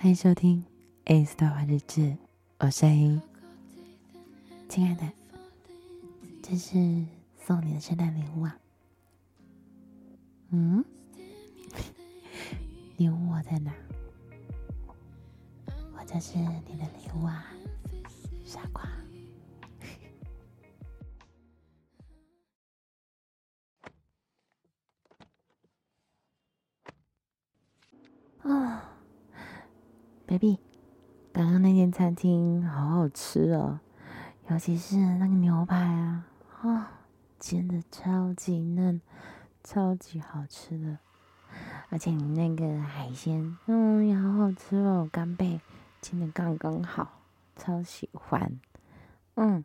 欢迎收听《ACE 对话日志》，我是 A。亲爱的，这是送你的圣诞礼物啊。嗯？礼物我在哪？我这是你的礼物啊，傻瓜。baby，刚刚那间餐厅好好吃哦，尤其是那个牛排啊，啊、煎的超级嫩，超级好吃的。而且你那个海鲜，嗯，也好好吃哦，干贝煎的刚刚好，超喜欢。嗯，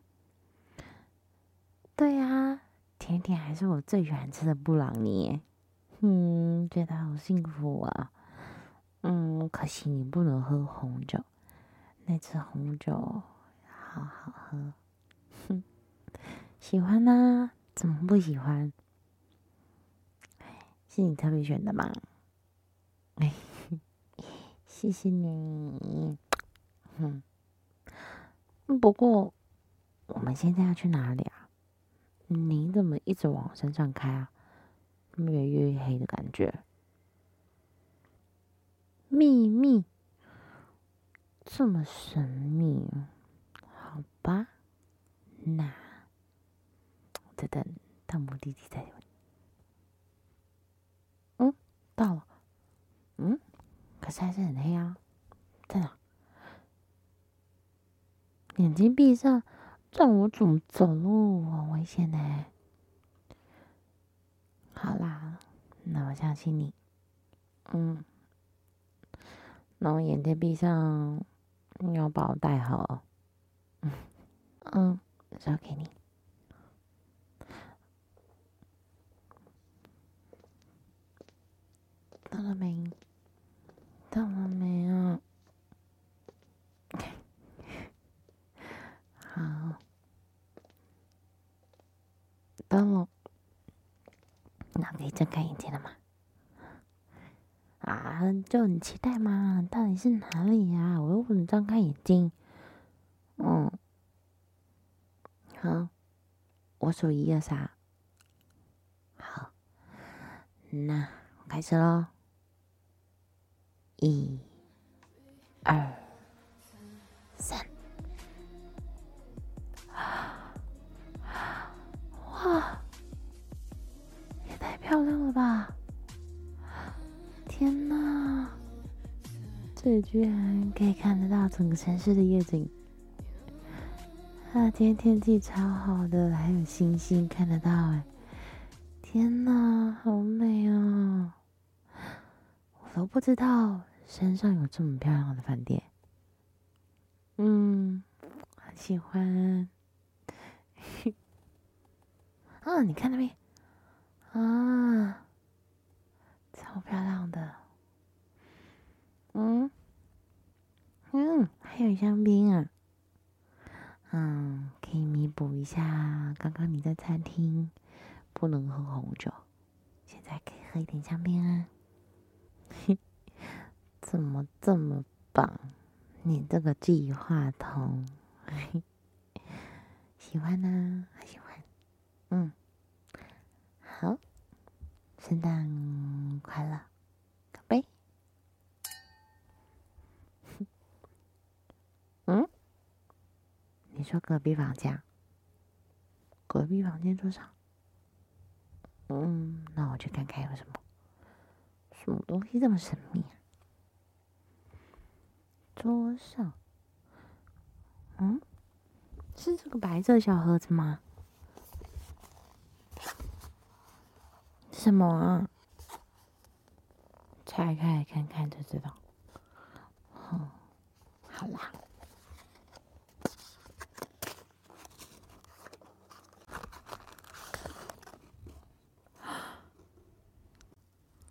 对呀、啊，甜甜还是我最喜欢吃的布朗尼，嗯，觉得好幸福啊。嗯，可惜你不能喝红酒，那次红酒好好喝，哼，喜欢呢？怎么不喜欢？是你特别选的吗？哎，谢谢你。哼，不过我们现在要去哪里啊？你怎么一直往山上开啊？越来越黑的感觉。秘密，这么神秘，好吧，那再等到目的地再。嗯，到了。嗯，可是还是很黑啊，在哪？眼睛闭上，让我怎么走路？好危险呢。好啦，那我相信你。嗯。然后眼睛闭上，你要把我带好。嗯嗯，交给你。到了没？到了没啊？好，到了。那可以睁开眼睛了吗？啊，就很期待嘛！到底是哪里呀？我又不能张开眼睛。嗯，好，我数一二三。好，那我开始喽。一、二、三。哇，也太漂亮了吧！这居然可以看得到整个城市的夜景！啊，今天天气超好的，还有星星看得到哎！天呐，好美哦！我都不知道山上有这么漂亮的饭店。嗯，很喜欢。啊，你看那边，啊。超漂亮的，嗯嗯，还有香槟啊，嗯，可以弥补一下刚刚你在餐厅不能喝红酒，现在可以喝一点香槟啊，嘿，怎么这么棒？你这个计划通，喜欢呢？还喜欢？嗯，好。圣诞快乐，宝贝。嗯？你说隔壁房间？隔壁房间桌上？嗯，那我去看看有什么。什么东西这么神秘啊？桌上？嗯？是这个白色小盒子吗？什么啊？拆开看看就知道。哦，好啦。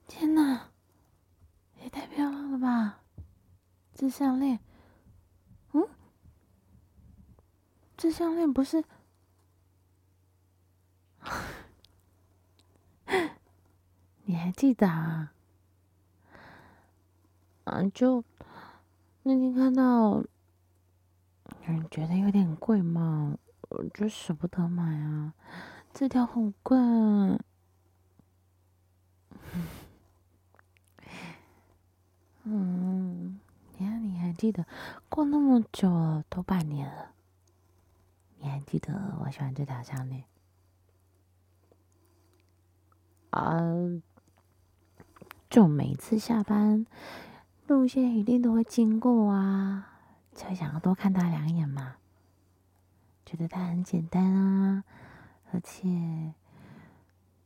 天哪，也太漂亮了吧！这项链，嗯，这项链不是。你还记得啊？啊，就那天看到，嗯，觉得有点贵嘛，我就舍不得买啊。这条很贵。嗯，记得过那么久了，都半年了，你还记得我喜欢这条项链？啊，就每次下班，路线一定都会经过啊，就想要多看它两眼嘛。觉得它很简单啊，而且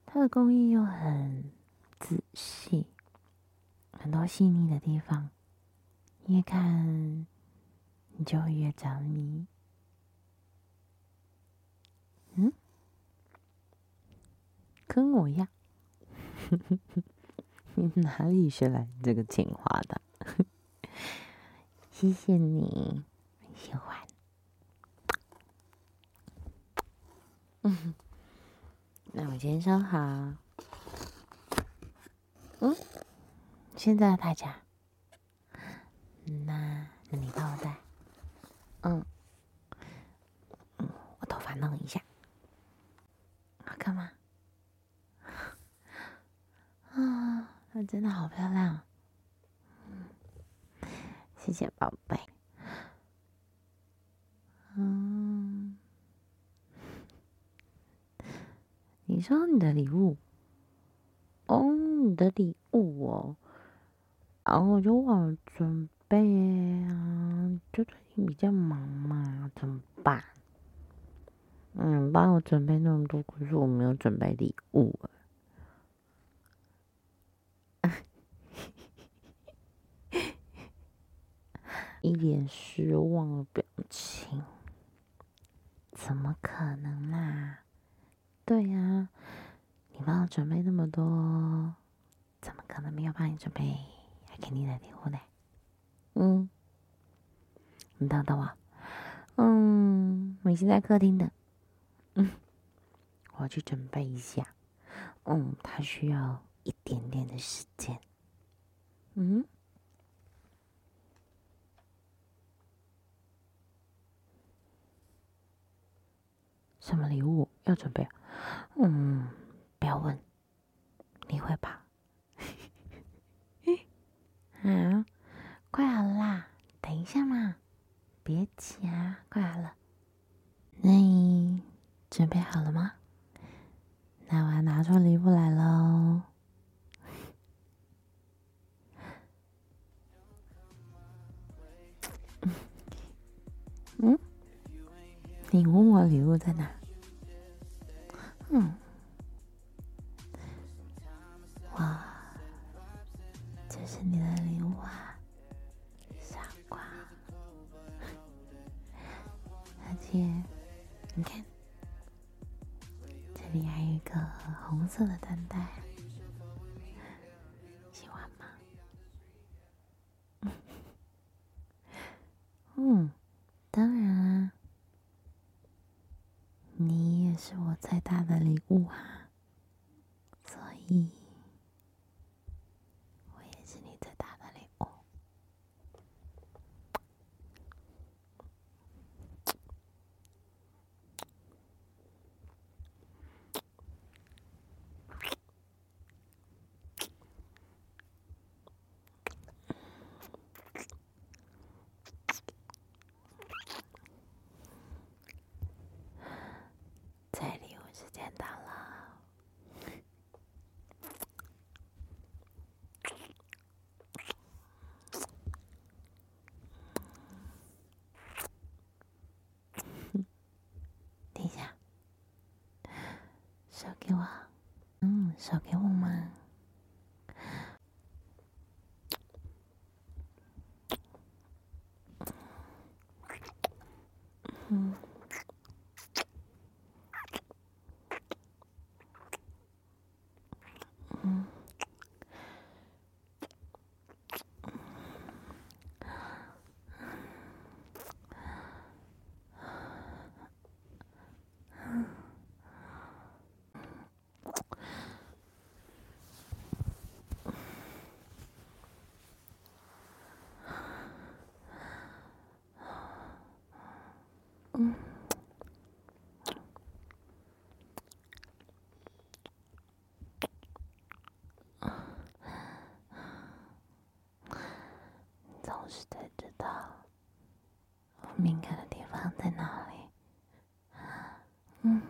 它的工艺又很仔细，很多细腻的地方，越看你就越着迷。嗯，跟我一样。你哪里学来这个情话的？谢谢你，喜欢。嗯，那我先收好。嗯，现在大家，那那你帮我戴。嗯嗯，我头发弄一下，好看吗？啊，它 真的好漂亮，嗯，谢谢宝贝。嗯，你说你的礼物，哦，你的礼物哦，然后我就忘了准备啊，就最近比较忙嘛，怎么办？嗯，帮我准备那么多，可是我没有准备礼物。一脸失望的表情，怎么可能啦？对呀，你帮我准备那么多，怎么可能没有帮你准备还给你的礼物呢？嗯，你等等我，嗯，我现在客厅的，嗯，我去准备一下，嗯，他需要一点点的时间，嗯。什么礼物要准备？嗯，不要问，你会吧？啊，快好啦，等一下嘛，别急啊，快好了。那你准备好了吗？那我要拿出礼物来喽。嗯？你问我礼物在哪？嗯，是我最大的礼物啊，所以。手给我，嗯，手给我总是得知道我敏感的地方在哪里。嗯。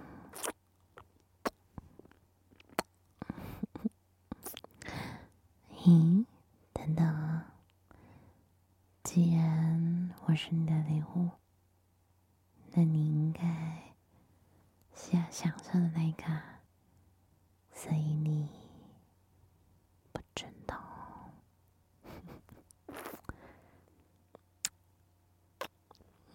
咦，等等啊！既然我是你的礼物，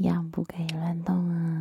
样不可以乱动啊！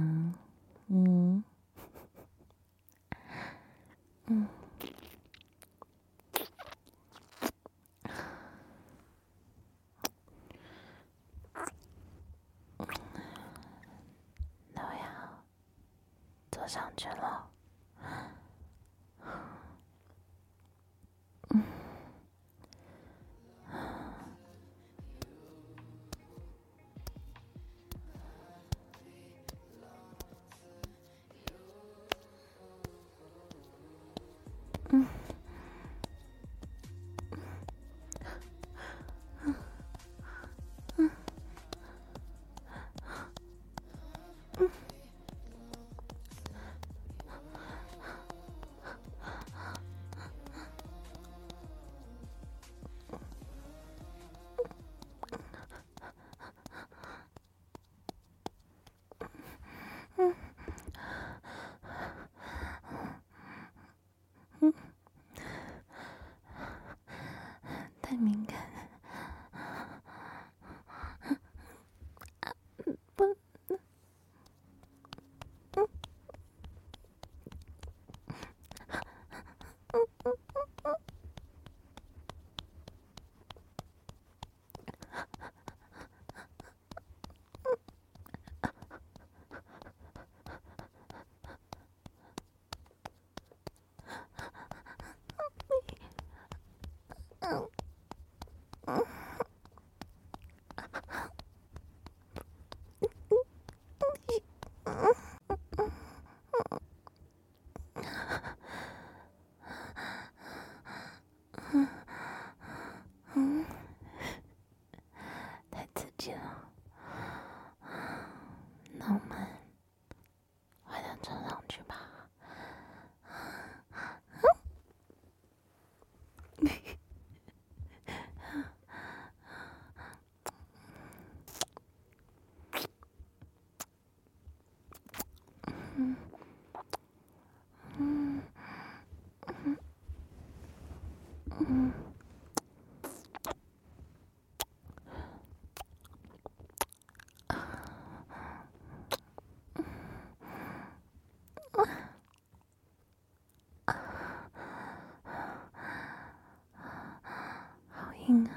嗯。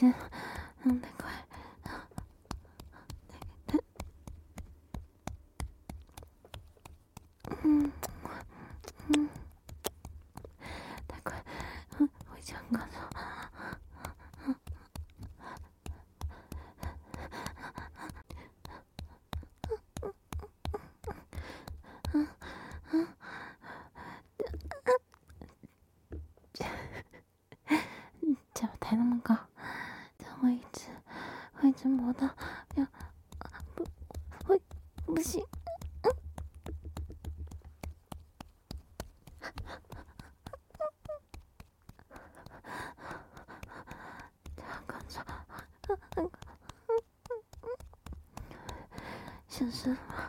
嗯，太快，嗯嗯，太快，嗯，回家告诉我，抬那么高，这样会一直会一直磨到，呀不会不行。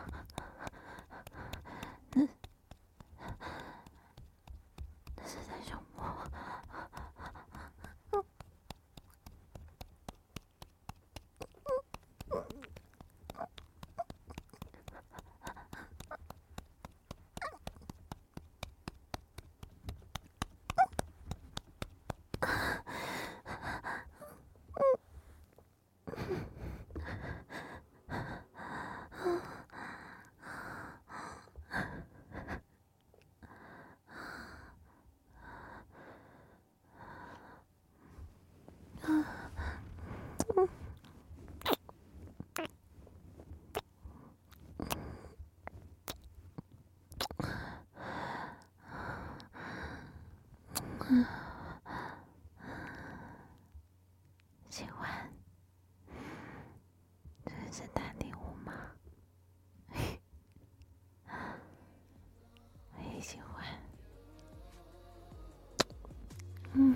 喜欢，这是圣诞礼物吗？我也喜欢。嗯。